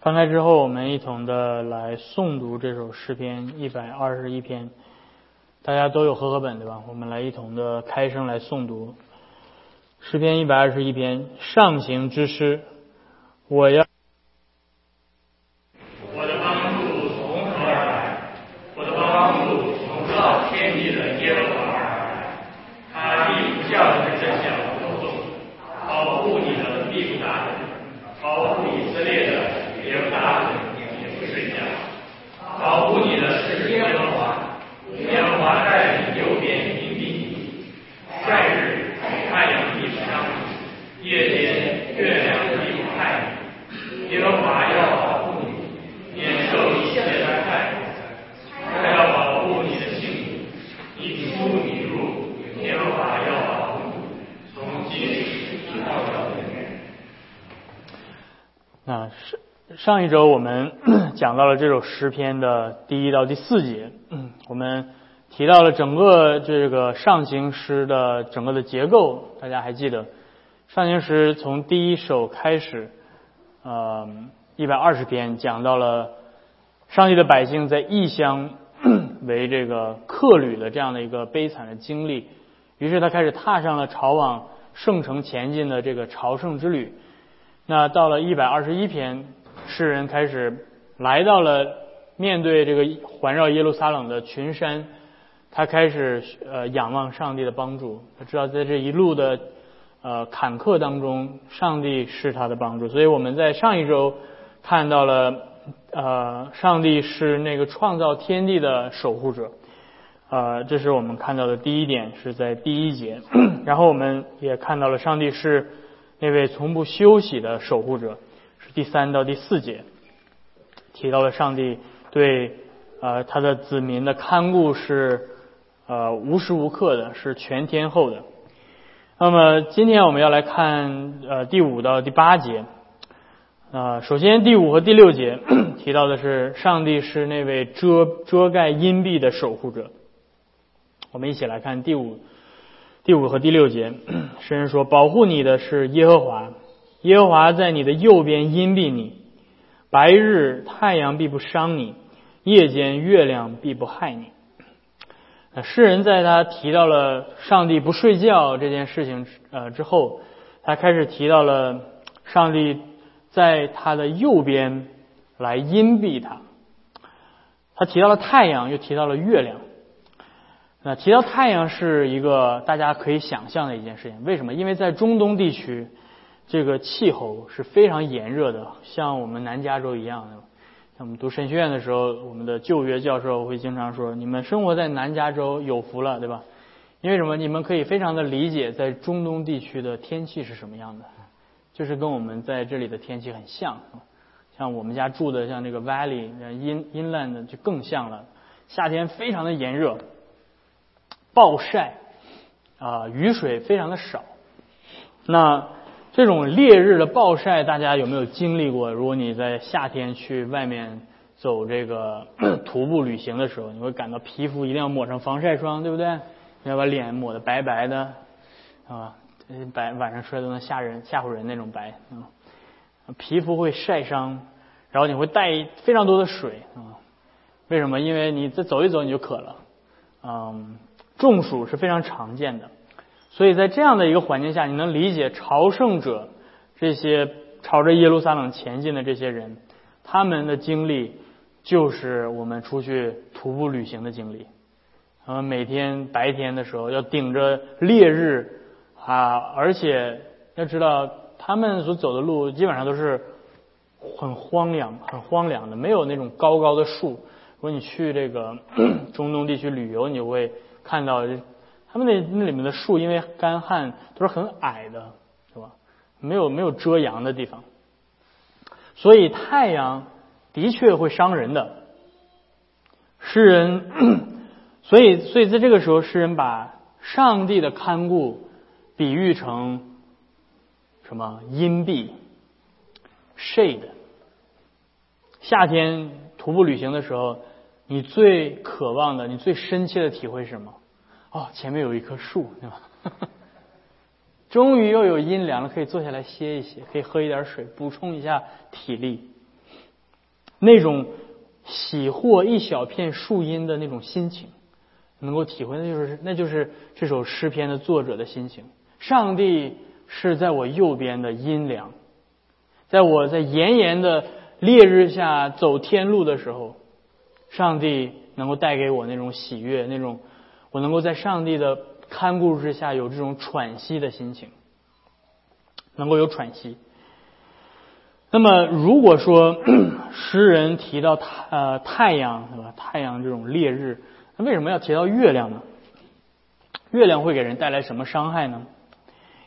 翻开之后，我们一同的来诵读这首诗篇一百二十一篇。大家都有合合本对吧？我们来一同的开声来诵读诗篇一百二十一篇上行之诗。我要。讲到了这首诗篇的第一到第四节，我们提到了整个这个上行诗的整个的结构，大家还记得？上行诗从第一首开始，呃，一百二十篇讲到了上帝的百姓在异乡 为这个客旅的这样的一个悲惨的经历，于是他开始踏上了朝往圣城前进的这个朝圣之旅。那到了一百二十一篇。诗人开始来到了面对这个环绕耶路撒冷的群山，他开始呃仰望上帝的帮助。他知道在这一路的呃坎坷当中，上帝是他的帮助。所以我们在上一周看到了呃上帝是那个创造天地的守护者，呃这是我们看到的第一点，是在第一节。然后我们也看到了上帝是那位从不休息的守护者。是第三到第四节提到了上帝对呃他的子民的看顾是呃无时无刻的，是全天候的。那么今天我们要来看呃第五到第八节啊，首先第五和第六节 提到的是上帝是那位遮遮盖阴蔽的守护者。我们一起来看第五第五和第六节，诗人说：“保护你的是耶和华。”耶和华在你的右边荫蔽你，白日太阳必不伤你，夜间月亮必不害你。那诗人在他提到了上帝不睡觉这件事情呃之后，他开始提到了上帝在他的右边来荫蔽他。他提到了太阳，又提到了月亮。那提到太阳是一个大家可以想象的一件事情，为什么？因为在中东地区。这个气候是非常炎热的，像我们南加州一样的。像我们读神学院的时候，我们的旧约教授会经常说：“你们生活在南加州有福了，对吧？因为什么？你们可以非常的理解在中东地区的天气是什么样的，就是跟我们在这里的天气很像。像我们家住的像这个 Valley In Inland 就更像了，夏天非常的炎热，暴晒啊，雨水非常的少。那这种烈日的暴晒，大家有没有经历过？如果你在夏天去外面走这个 徒步旅行的时候，你会感到皮肤一定要抹上防晒霜，对不对？你要把脸抹得白白的，啊，白晚上出来都能吓人、吓唬人那种白啊。皮肤会晒伤，然后你会带非常多的水啊。为什么？因为你再走一走你就渴了。嗯，中暑是非常常见的。所以在这样的一个环境下，你能理解朝圣者这些朝着耶路撒冷前进的这些人，他们的经历就是我们出去徒步旅行的经历。他们每天白天的时候要顶着烈日啊，而且要知道他们所走的路基本上都是很荒凉、很荒凉的，没有那种高高的树。如果你去这个 中东地区旅游，你会看到。他们那那里面的树因为干旱都是很矮的，是吧？没有没有遮阳的地方，所以太阳的确会伤人的。诗人，所以所以在这个时候，诗人把上帝的看顾比喻成什么？阴蔽，shade。夏天徒步旅行的时候，你最渴望的，你最深切的体会是什么？哦，前面有一棵树，对吧？终于又有阴凉了，可以坐下来歇一歇，可以喝一点水，补充一下体力。那种喜获一小片树荫的那种心情，能够体会，那就是那就是这首诗篇的作者的心情。上帝是在我右边的阴凉，在我在炎炎的烈日下走天路的时候，上帝能够带给我那种喜悦，那种我能够在上帝的看顾之下有这种喘息的心情，能够有喘息。那么，如果说 诗人提到太呃太阳，对吧？太阳这种烈日，那为什么要提到月亮呢？月亮会给人带来什么伤害呢？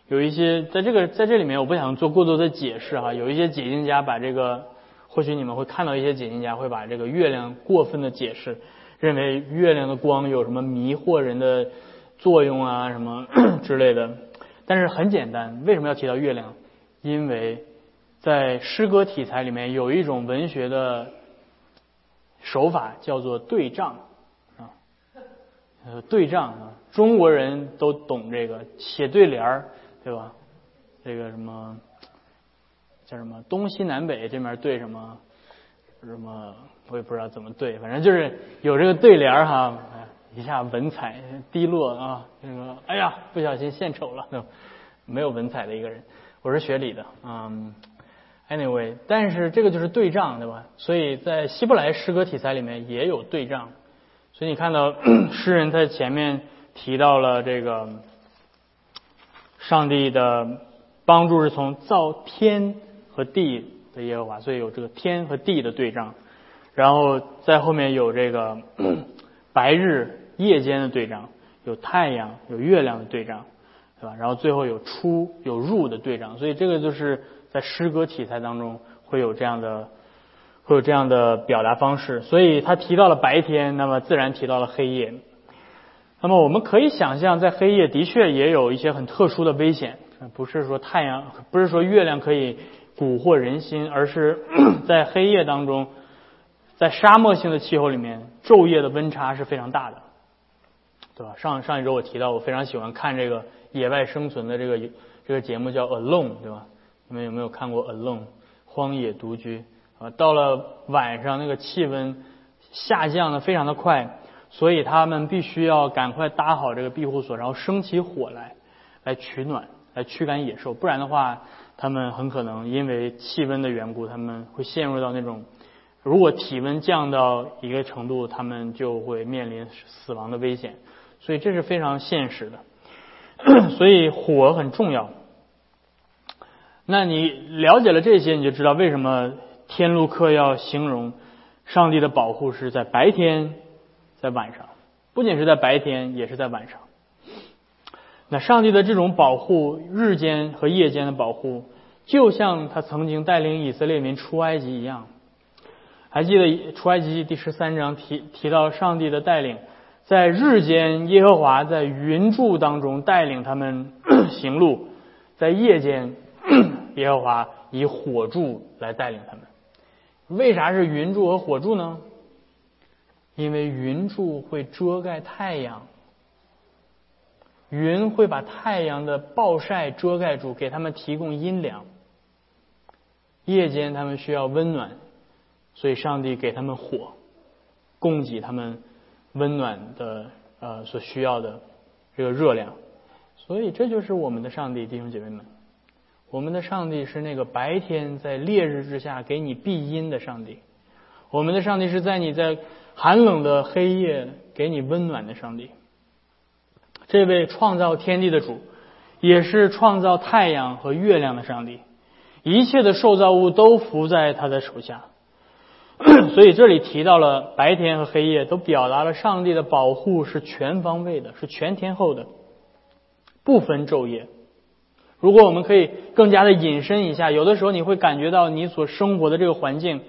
有一些在这个在这里面，我不想做过多的解释哈。有一些解经家把这个，或许你们会看到一些解经家会把这个月亮过分的解释，认为月亮的光有什么迷惑人的作用啊，什么 之类的。但是很简单，为什么要提到月亮？因为在诗歌题材里面有一种文学的手法叫做对仗啊，呃，对仗啊，中国人都懂这个写对联儿，对吧？这个什么叫什么东西南北这面对什么什么，我也不知道怎么对，反正就是有这个对联儿哈，一下文采低落啊，那个哎呀，不小心献丑了，没有文采的一个人。我是学理的，嗯。Anyway，但是这个就是对仗，对吧？所以在希伯来诗歌题材里面也有对仗。所以你看到 诗人在前面提到了这个上帝的帮助是从造天和地的耶和华，所以有这个天和地的对仗。然后在后面有这个 白日夜间的对仗，有太阳有月亮的对仗，对吧？然后最后有出有入的对仗。所以这个就是。在诗歌题材当中会有这样的，会有这样的表达方式，所以他提到了白天，那么自然提到了黑夜。那么我们可以想象，在黑夜的确也有一些很特殊的危险，不是说太阳，不是说月亮可以蛊惑人心，而是 在黑夜当中，在沙漠性的气候里面，昼夜的温差是非常大的，对吧？上上一周我提到，我非常喜欢看这个野外生存的这个这个节目叫《Alone》，对吧？你们有没有看过《Alone》荒野独居啊？到了晚上，那个气温下降的非常的快，所以他们必须要赶快搭好这个庇护所，然后生起火来，来取暖，来驱赶野兽。不然的话，他们很可能因为气温的缘故，他们会陷入到那种，如果体温降到一个程度，他们就会面临死亡的危险。所以这是非常现实的。所以火很重要。那你了解了这些，你就知道为什么天路客要形容上帝的保护是在白天，在晚上，不仅是在白天，也是在晚上。那上帝的这种保护，日间和夜间的保护，就像他曾经带领以色列民出埃及一样。还记得出埃及记第十三章提提到上帝的带领，在日间耶和华在云柱当中带领他们 行路，在夜间。耶和华以火柱来带领他们。为啥是云柱和火柱呢？因为云柱会遮盖太阳，云会把太阳的暴晒遮盖住，给他们提供阴凉。夜间他们需要温暖，所以上帝给他们火，供给他们温暖的呃所需要的这个热量。所以这就是我们的上帝，弟兄姐妹们。我们的上帝是那个白天在烈日之下给你庇荫的上帝，我们的上帝是在你在寒冷的黑夜给你温暖的上帝。这位创造天地的主，也是创造太阳和月亮的上帝，一切的受造物都伏在他的手下。所以这里提到了白天和黑夜，都表达了上帝的保护是全方位的，是全天候的，不分昼夜。如果我们可以更加的引申一下，有的时候你会感觉到你所生活的这个环境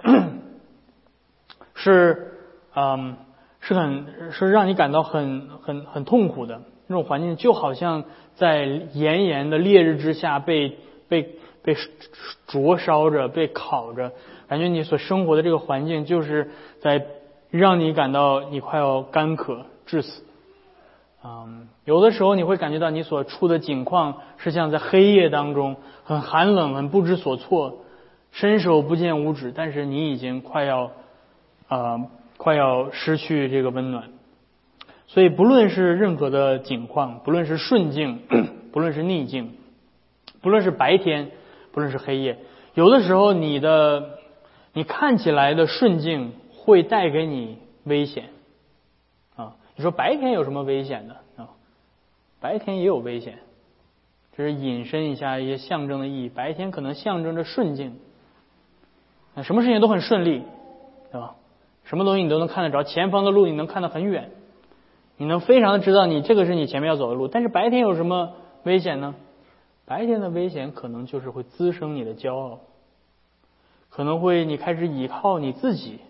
是，嗯，是很是让你感到很很很痛苦的那种环境，就好像在炎炎的烈日之下被被被灼烧着、被烤着，感觉你所生活的这个环境就是在让你感到你快要干渴致死。嗯，有的时候你会感觉到你所处的境况是像在黑夜当中很寒冷、很不知所措，伸手不见五指，但是你已经快要啊快要失去这个温暖。所以，不论是任何的境况，不论是顺境，不论是逆境，不论是白天，不论是黑夜，有的时候你的你看起来的顺境会带给你危险啊。你说白天有什么危险的啊？白天也有危险，这是引申一下一些象征的意义。白天可能象征着顺境，那什么事情都很顺利，什么东西你都能看得着，前方的路你能看得很远。你能非常的知道你这个是你前面要走的路，但是白天有什么危险呢？白天的危险可能就是会滋生你的骄傲，可能会你开始倚靠你自己。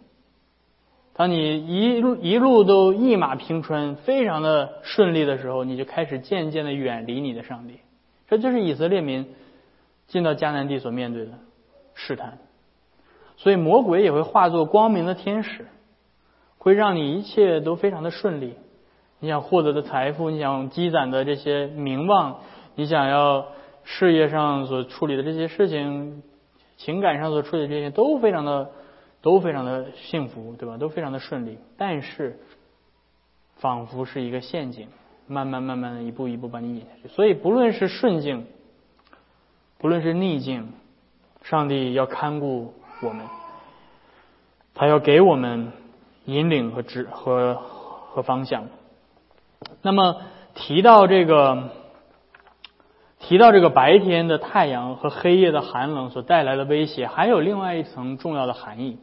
当你一路一路都一马平川，非常的顺利的时候，你就开始渐渐的远离你的上帝。这就是以色列民进到迦南地所面对的试探。所以魔鬼也会化作光明的天使，会让你一切都非常的顺利。你想获得的财富，你想积攒的这些名望，你想要事业上所处理的这些事情，情感上所处理的这些，都非常的都非常的幸福，对吧？都非常的顺利。但是，仿佛是一个陷阱，慢慢慢慢的一步一步把你引下去。所以，不论是顺境，不论是逆境，上帝要看顾我们，他要给我们引领和指和和方向。那么提到这个，提到这个白天的太阳和黑夜的寒冷所带来的威胁，还有另外一层重要的含义。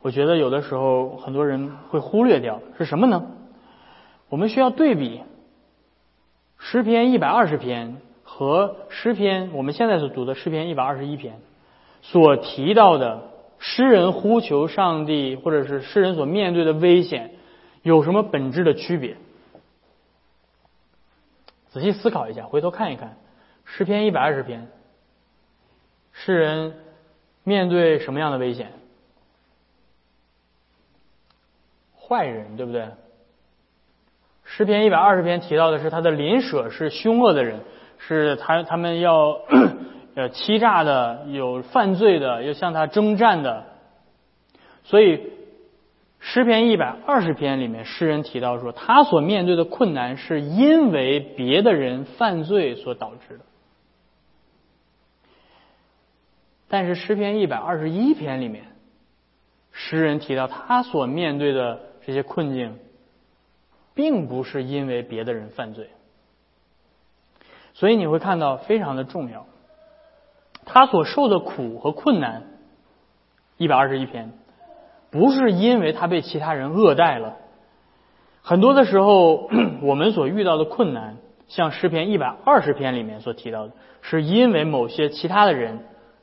我觉得有的时候很多人会忽略掉，是什么呢？我们需要对比诗篇一百二十篇和诗篇我们现在所读的诗篇一百二十一篇所提到的诗人呼求上帝，或者是诗人所面对的危险。有什么本质的区别？仔细思考一下，回头看一看诗篇一百二十篇，诗人面对什么样的危险？坏人，对不对？诗篇一百二十篇提到的是他的邻舍是凶恶的人，是他他们要呃欺诈的，有犯罪的，要向他征战的，所以。诗篇一百二十篇里面，诗人提到说，他所面对的困难是因为别的人犯罪所导致的。但是诗篇一百二十一篇里面，诗人提到他所面对的这些困境，并不是因为别的人犯罪。所以你会看到非常的重要，他所受的苦和困难，一百二十一篇。不是因为他被其他人恶待了，很多的时候，我们所遇到的困难，像诗篇一百二十篇里面所提到的，是因为某些其他的人、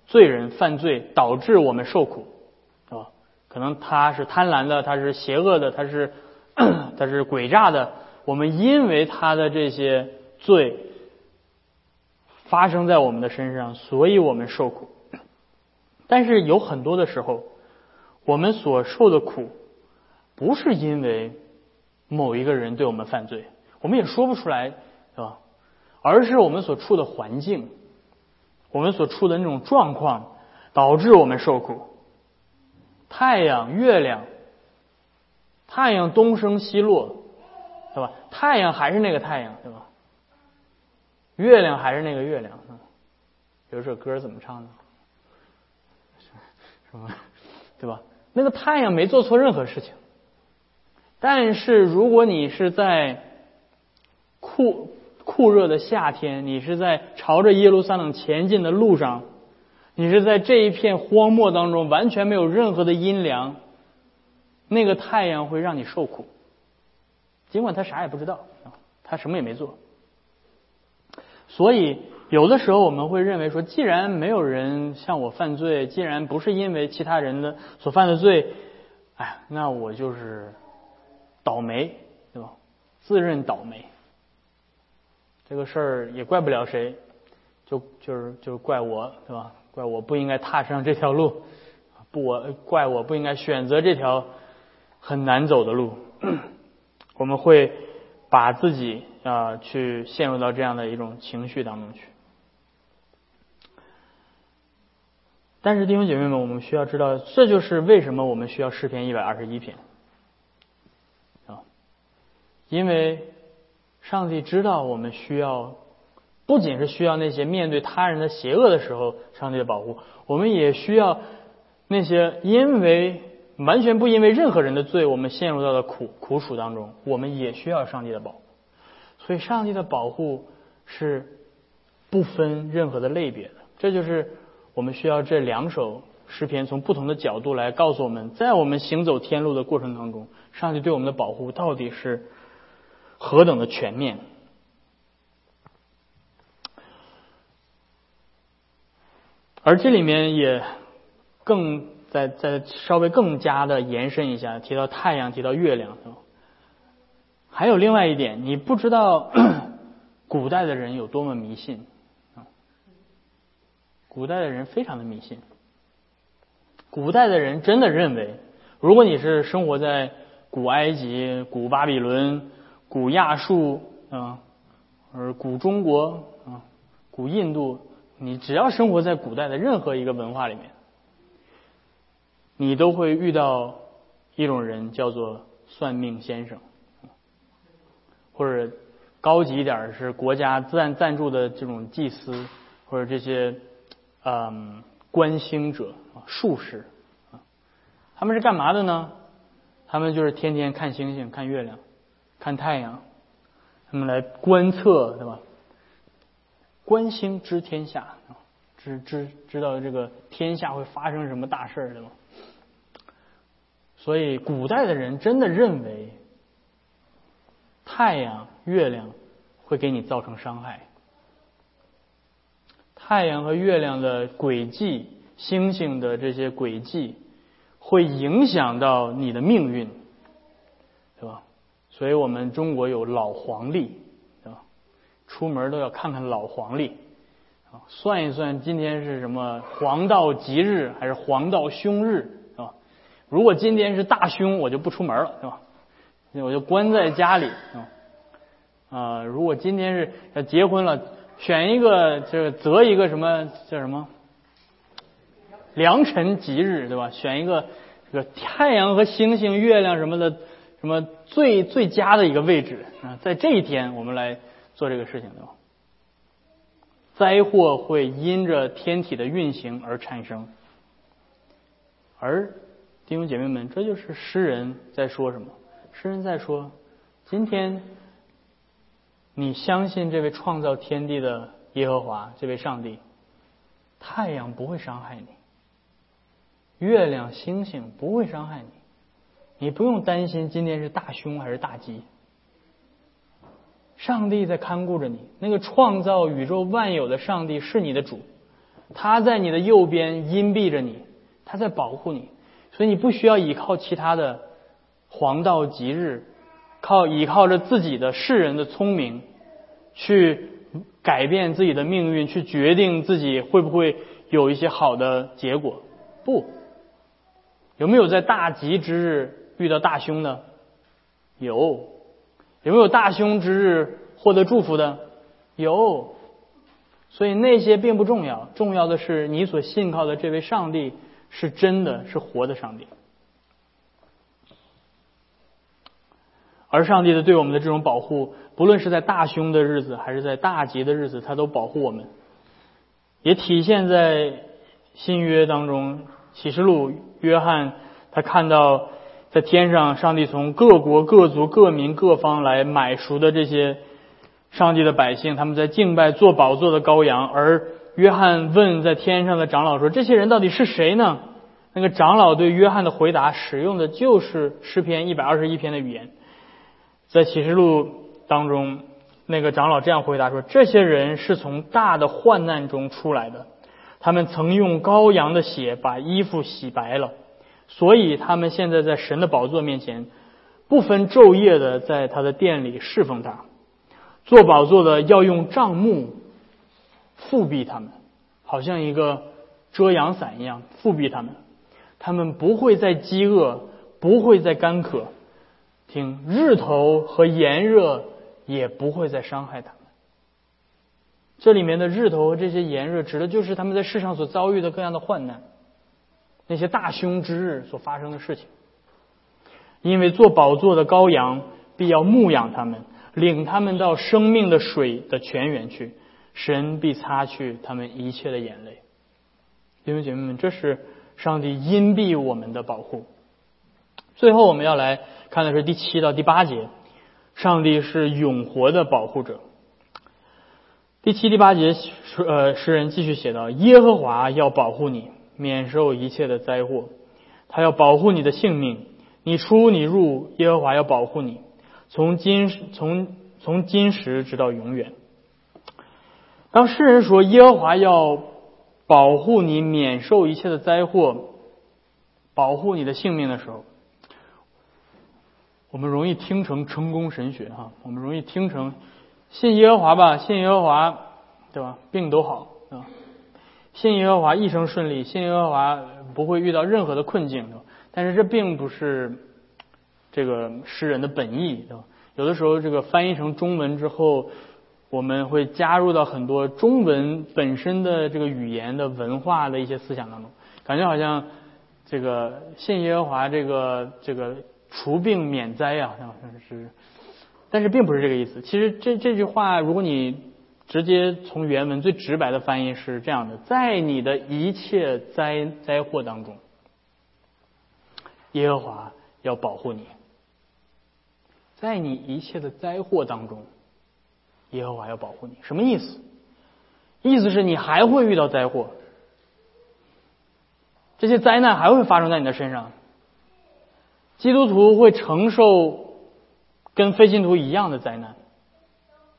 罪人犯罪导致我们受苦，啊，可能他是贪婪的，他是邪恶的，他是 他是诡诈的，我们因为他的这些罪发生在我们的身上，所以我们受苦。但是有很多的时候。我们所受的苦，不是因为某一个人对我们犯罪，我们也说不出来，是吧？而是我们所处的环境，我们所处的那种状况，导致我们受苦。太阳、月亮，太阳东升西落，对吧？太阳还是那个太阳，对吧？月亮还是那个月亮。比如这歌怎么唱的？什么？对吧？那个太阳没做错任何事情，但是如果你是在酷酷热的夏天，你是在朝着耶路撒冷前进的路上，你是在这一片荒漠当中，完全没有任何的阴凉，那个太阳会让你受苦，尽管他啥也不知道，他什么也没做，所以。有的时候我们会认为说，既然没有人向我犯罪，既然不是因为其他人的所犯的罪，哎，那我就是倒霉，对吧？自认倒霉，这个事儿也怪不了谁，就就是就是怪我，对吧？怪我不应该踏上这条路，不我怪我不应该选择这条很难走的路，我们会把自己啊去陷入到这样的一种情绪当中去。但是弟兄姐妹们，我们需要知道，这就是为什么我们需要诗篇一百二十一篇啊，因为上帝知道我们需要，不仅是需要那些面对他人的邪恶的时候上帝的保护，我们也需要那些因为完全不因为任何人的罪，我们陷入到了苦苦楚当中，我们也需要上帝的保护。所以，上帝的保护是不分任何的类别的，这就是。我们需要这两首诗篇从不同的角度来告诉我们，在我们行走天路的过程当中，上帝对我们的保护到底是何等的全面。而这里面也更再再稍微更加的延伸一下，提到太阳，提到月亮，还有另外一点，你不知道古代的人有多么迷信啊。古代的人非常的迷信，古代的人真的认为，如果你是生活在古埃及、古巴比伦、古亚述啊，而古中国啊、古印度，你只要生活在古代的任何一个文化里面，你都会遇到一种人，叫做算命先生，或者高级一点是国家赞赞助的这种祭司，或者这些。嗯，观星者，术士，他们是干嘛的呢？他们就是天天看星星、看月亮、看太阳，他们来观测，对吧？观星知天下，知知知道这个天下会发生什么大事儿，对吗？所以，古代的人真的认为太阳、月亮会给你造成伤害。太阳和月亮的轨迹，星星的这些轨迹，会影响到你的命运，对吧？所以我们中国有老黄历，对吧？出门都要看看老黄历，啊，算一算今天是什么黄道吉日还是黄道凶日，如果今天是大凶，我就不出门了，是吧？我就关在家里，啊，如果今天是要结婚了。选一个，就是择一个什么叫什么良辰吉日，对吧？选一个这个太阳和星星、月亮什么的，什么最最佳的一个位置啊，在这一天我们来做这个事情，对吧？灾祸会因着天体的运行而产生，而弟兄姐妹们，这就是诗人在说什么？诗人在说，今天。你相信这位创造天地的耶和华，这位上帝，太阳不会伤害你，月亮星星不会伤害你，你不用担心今天是大凶还是大吉。上帝在看顾着你，那个创造宇宙万有的上帝是你的主，他在你的右边荫庇着你，他在保护你，所以你不需要依靠其他的黄道吉日，靠依靠着自己的世人的聪明。去改变自己的命运，去决定自己会不会有一些好的结果？不，有没有在大吉之日遇到大凶的？有，有没有大凶之日获得祝福的？有。所以那些并不重要，重要的是你所信靠的这位上帝是真的是活的上帝。而上帝的对我们的这种保护，不论是在大凶的日子，还是在大吉的日子，他都保护我们。也体现在新约当中，启示录约翰他看到在天上，上帝从各国各族各民各方来买赎的这些上帝的百姓，他们在敬拜做宝座的羔羊。而约翰问在天上的长老说：“这些人到底是谁呢？”那个长老对约翰的回答，使用的就是诗篇一百二十一篇的语言。在启示录当中，那个长老这样回答说：“这些人是从大的患难中出来的，他们曾用羔羊的血把衣服洗白了，所以他们现在在神的宝座面前，不分昼夜的在他的殿里侍奉他。做宝座的要用帐幕覆庇他们，好像一个遮阳伞一样覆庇他们。他们不会再饥饿，不会再干渴。”听日头和炎热也不会再伤害他们。这里面的日头和这些炎热，指的就是他们在世上所遭遇的各样的患难，那些大凶之日所发生的事情。因为做宝座的羔羊必要牧养他们，领他们到生命的水的泉源去，神必擦去他们一切的眼泪。弟兄姐妹们，这是上帝荫庇我们的保护。最后，我们要来看的是第七到第八节，上帝是永活的保护者。第七、第八节，呃，诗人继续写道：“耶和华要保护你，免受一切的灾祸；他要保护你的性命，你出你入，耶和华要保护你，从今从从今时直到永远。”当诗人说耶和华要保护你，免受一切的灾祸，保护你的性命的时候，我们容易听成成功神学哈，我们容易听成。信耶和华吧，信耶和华，对吧？病都好，对吧？信耶和华一生顺利，信耶和华不会遇到任何的困境，对吧？但是这并不是这个诗人的本意，对吧？有的时候这个翻译成中文之后，我们会加入到很多中文本身的这个语言的文化的一些思想当中，感觉好像这个信耶和华这个这个除病免灾啊，好像是。但是并不是这个意思。其实这这句话，如果你直接从原文最直白的翻译是这样的：在你的一切灾灾祸当中，耶和华要保护你；在你一切的灾祸当中，耶和华要保护你。什么意思？意思是你还会遇到灾祸，这些灾难还会发生在你的身上。基督徒会承受。跟非信徒一样的灾难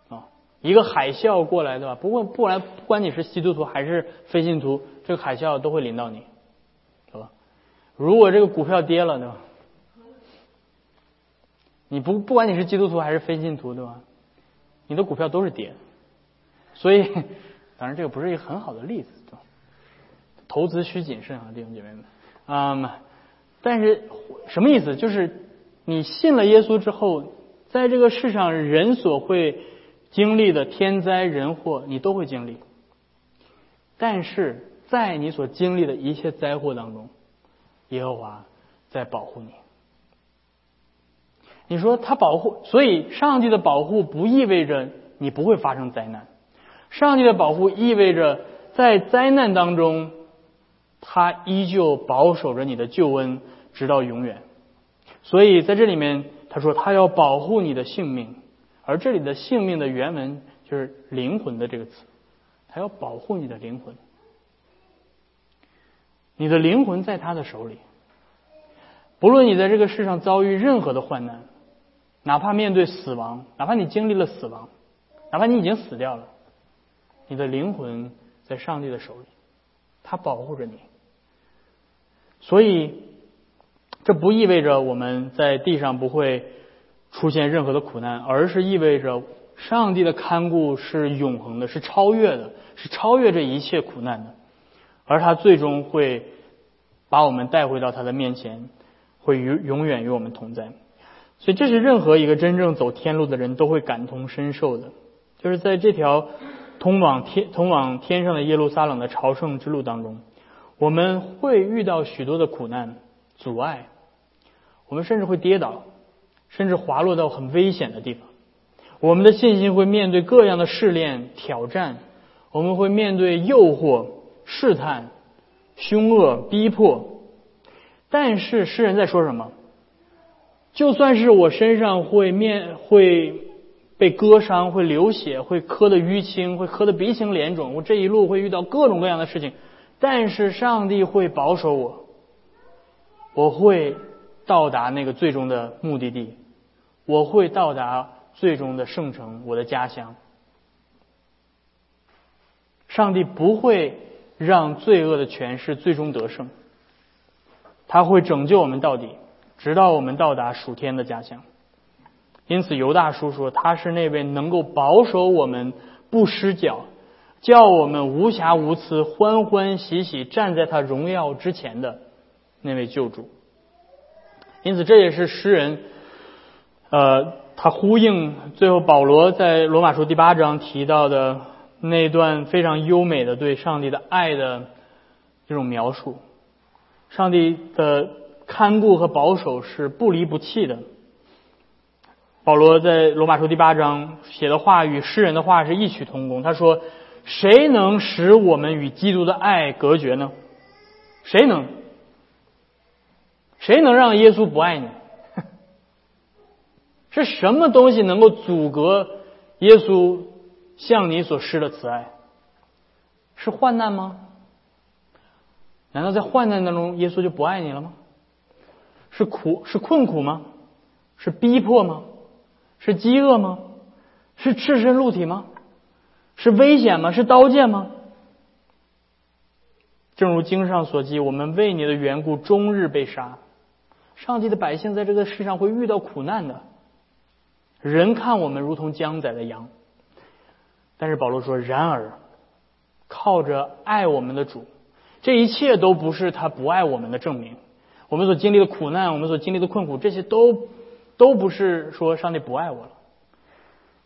啊，一个海啸过来，对吧？不过不然，不管你是基督徒还是非信徒，这个海啸都会临到你，对吧？如果这个股票跌了，对吧？你不不管你是基督徒还是非信徒，对吧？你的股票都是跌，所以当然这个不是一个很好的例子，对吧？投资需谨慎啊，弟兄姐妹们，嗯，但是什么意思？就是你信了耶稣之后。在这个世上，人所会经历的天灾人祸，你都会经历。但是在你所经历的一切灾祸当中，耶和华在保护你。你说他保护，所以上帝的保护不意味着你不会发生灾难。上帝的保护意味着在灾难当中，他依旧保守着你的救恩，直到永远。所以在这里面。他说：“他要保护你的性命，而这里的性命的原文就是灵魂的这个词。他要保护你的灵魂，你的灵魂在他的手里。不论你在这个世上遭遇任何的患难，哪怕面对死亡，哪怕你经历了死亡，哪怕你已经死掉了，你的灵魂在上帝的手里，他保护着你。所以。”这不意味着我们在地上不会出现任何的苦难，而是意味着上帝的看顾是永恒的，是超越的，是超越这一切苦难的。而他最终会把我们带回到他的面前，会永永远与我们同在。所以，这是任何一个真正走天路的人都会感同身受的，就是在这条通往天、通往天上的耶路撒冷的朝圣之路当中，我们会遇到许多的苦难。阻碍，我们甚至会跌倒，甚至滑落到很危险的地方。我们的信心会面对各样的试炼、挑战，我们会面对诱惑、试探、凶恶、逼迫。但是诗人在说什么？就算是我身上会面会被割伤、会流血、会磕的淤青、会磕的鼻青脸肿，我这一路会遇到各种各样的事情，但是上帝会保守我。我会到达那个最终的目的地，我会到达最终的圣城，我的家乡。上帝不会让罪恶的权势最终得胜，他会拯救我们到底，直到我们到达属天的家乡。因此，犹大叔说，他是那位能够保守我们不失脚，叫我们无瑕无疵、欢欢喜喜站在他荣耀之前的。那位救主，因此这也是诗人，呃，他呼应最后保罗在罗马书第八章提到的那段非常优美的对上帝的爱的这种描述。上帝的看顾和保守是不离不弃的。保罗在罗马书第八章写的话与诗人的话是异曲同工。他说：“谁能使我们与基督的爱隔绝呢？谁能？谁能让耶稣不爱你？是什么东西能够阻隔耶稣向你所施的慈爱？是患难吗？难道在患难当中，耶稣就不爱你了吗？是苦？是困苦吗？是逼迫吗？”是饥饿吗？是赤身露体吗？是危险吗？是刀剑吗？正如经上所记，我们为你的缘故，终日被杀。上帝的百姓在这个世上会遇到苦难的。人看我们如同将宰的羊，但是保罗说：然而，靠着爱我们的主，这一切都不是他不爱我们的证明。我们所经历的苦难，我们所经历的困苦，这些都。都不是说上帝不爱我了，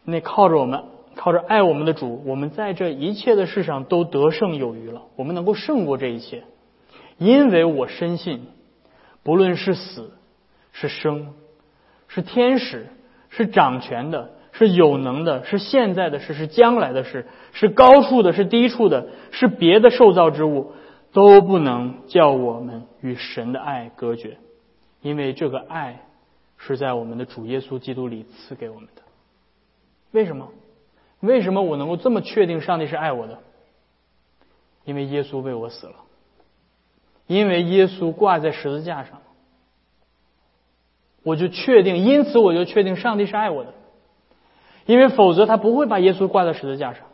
那靠着我们，靠着爱我们的主，我们在这一切的事上都得胜有余了。我们能够胜过这一切，因为我深信，不论是死是生，是天使，是掌权的，是有能的，是现在的事，是将来的事，是高处的，是低处的，是别的受造之物，都不能叫我们与神的爱隔绝，因为这个爱。是在我们的主耶稣基督里赐给我们的。为什么？为什么我能够这么确定上帝是爱我的？因为耶稣为我死了，因为耶稣挂在十字架上，我就确定，因此我就确定上帝是爱我的。因为否则他不会把耶稣挂在十字架上。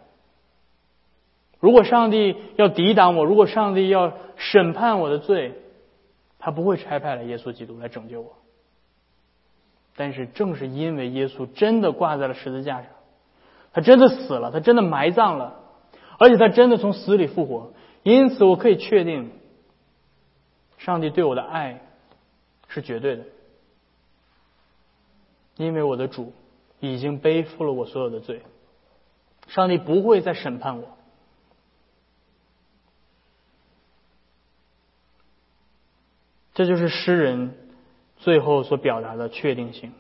如果上帝要抵挡我，如果上帝要审判我的罪，他不会差派了耶稣基督来拯救我。但是，正是因为耶稣真的挂在了十字架上，他真的死了，他真的埋葬了，而且他真的从死里复活，因此我可以确定，上帝对我的爱是绝对的，因为我的主已经背负了我所有的罪，上帝不会再审判我。这就是诗人。最后所表达的确定性，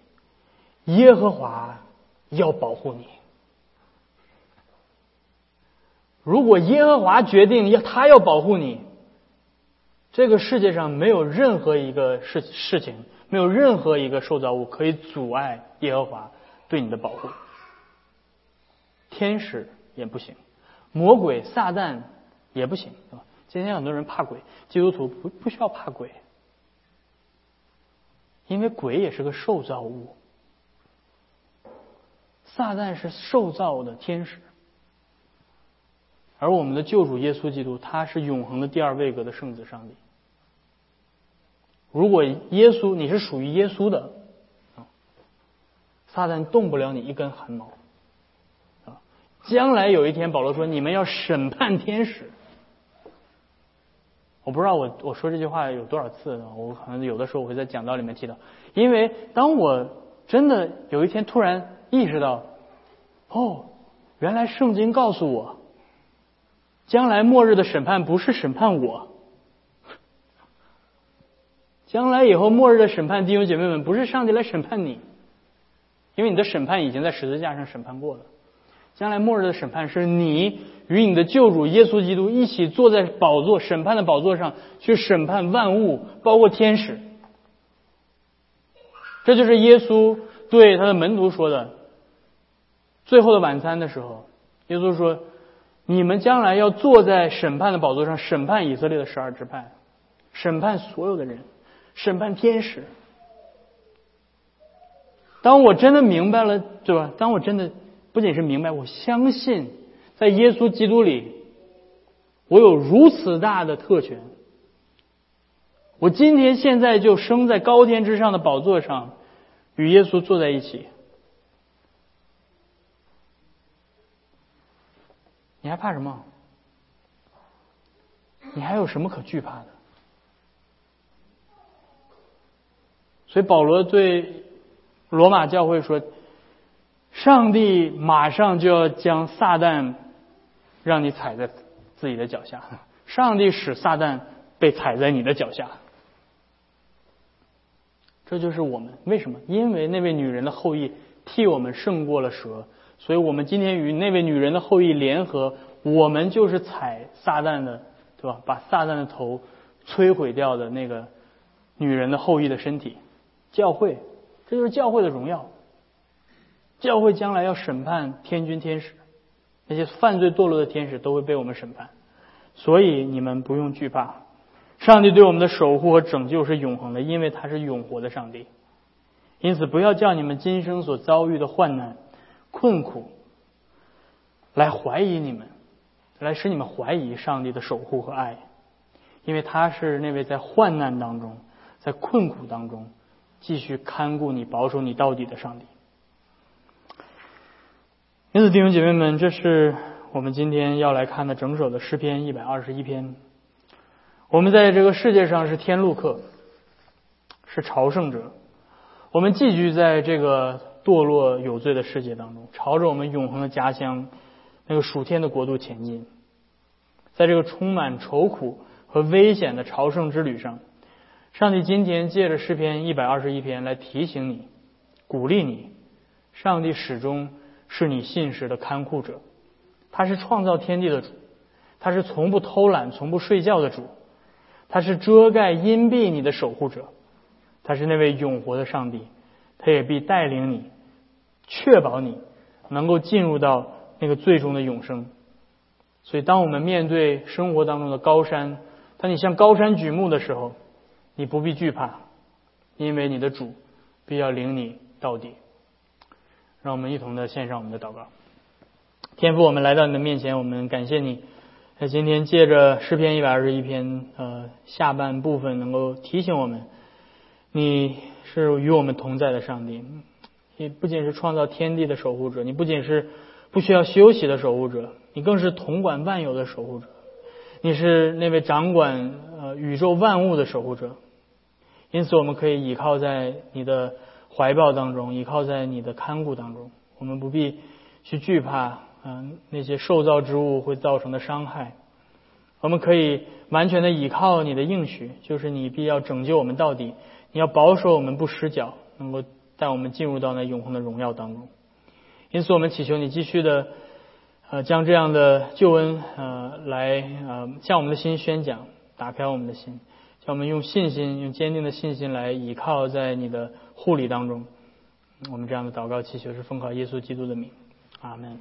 耶和华要保护你。如果耶和华决定要他要保护你，这个世界上没有任何一个事事情，没有任何一个受造物可以阻碍耶和华对你的保护。天使也不行，魔鬼撒旦也不行，是吧？今天很多人怕鬼，基督徒不不需要怕鬼。因为鬼也是个受造物，撒旦是受造的天使，而我们的救主耶稣基督，他是永恒的第二位格的圣子上帝。如果耶稣你是属于耶稣的啊，撒旦动不了你一根汗毛。啊，将来有一天，保罗说你们要审判天使。我不知道我我说这句话有多少次，我可能有的时候我会在讲道里面提到，因为当我真的有一天突然意识到，哦，原来圣经告诉我，将来末日的审判不是审判我，将来以后末日的审判，弟兄姐妹们不是上帝来审判你，因为你的审判已经在十字架上审判过了。将来末日的审判是你与你的救主耶稣基督一起坐在宝座审判的宝座上去审判万物，包括天使。这就是耶稣对他的门徒说的。最后的晚餐的时候，耶稣说：“你们将来要坐在审判的宝座上审判以色列的十二支派，审判所有的人，审判天使。”当我真的明白了，对吧？当我真的。不仅是明白，我相信在耶稣基督里，我有如此大的特权。我今天现在就生在高天之上的宝座上，与耶稣坐在一起。你还怕什么？你还有什么可惧怕的？所以保罗对罗马教会说。上帝马上就要将撒旦让你踩在自己的脚下，上帝使撒旦被踩在你的脚下。这就是我们为什么？因为那位女人的后裔替我们胜过了蛇，所以我们今天与那位女人的后裔联合，我们就是踩撒旦的，对吧？把撒旦的头摧毁掉的那个女人的后裔的身体，教会，这就是教会的荣耀。教会将来要审判天君天使，那些犯罪堕落的天使都会被我们审判，所以你们不用惧怕。上帝对我们的守护和拯救是永恒的，因为他是永活的上帝。因此，不要叫你们今生所遭遇的患难、困苦来怀疑你们，来使你们怀疑上帝的守护和爱，因为他是那位在患难当中、在困苦当中继续看顾你、保守你到底的上帝。因此，弟兄姐妹们，这是我们今天要来看的整首的诗篇一百二十一篇。我们在这个世界上是天路客，是朝圣者。我们寄居在这个堕落有罪的世界当中，朝着我们永恒的家乡那个属天的国度前进。在这个充满愁苦和危险的朝圣之旅上，上帝今天借着诗篇一百二十一篇来提醒你、鼓励你。上帝始终是你信实的看护者，他是创造天地的主，他是从不偷懒、从不睡觉的主。他是遮盖阴蔽你的守护者，他是那位永活的上帝，他也必带领你，确保你能够进入到那个最终的永生。所以，当我们面对生活当中的高山，当你向高山举目的时候，你不必惧怕，因为你的主必要领你到底。让我们一同的献上我们的祷告，天父，我们来到你的面前，我们感谢你。在今天借着诗篇一百二十一篇，呃，下半部分能够提醒我们，你是与我们同在的上帝，你不仅是创造天地的守护者，你不仅是不需要休息的守护者，你更是统管万有的守护者，你是那位掌管呃宇宙万物的守护者，因此我们可以倚靠在你的怀抱当中，倚靠在你的看顾当中，我们不必去惧怕。嗯，那些受造之物会造成的伤害，我们可以完全的倚靠你的应许，就是你必要拯救我们到底，你要保守我们不失脚，能够带我们进入到那永恒的荣耀当中。因此，我们祈求你继续的呃将这样的救恩呃来呃向我们的心宣讲，打开我们的心，叫我们用信心，用坚定的信心来倚靠在你的护理当中。我们这样的祷告祈求是奉靠耶稣基督的名，阿门。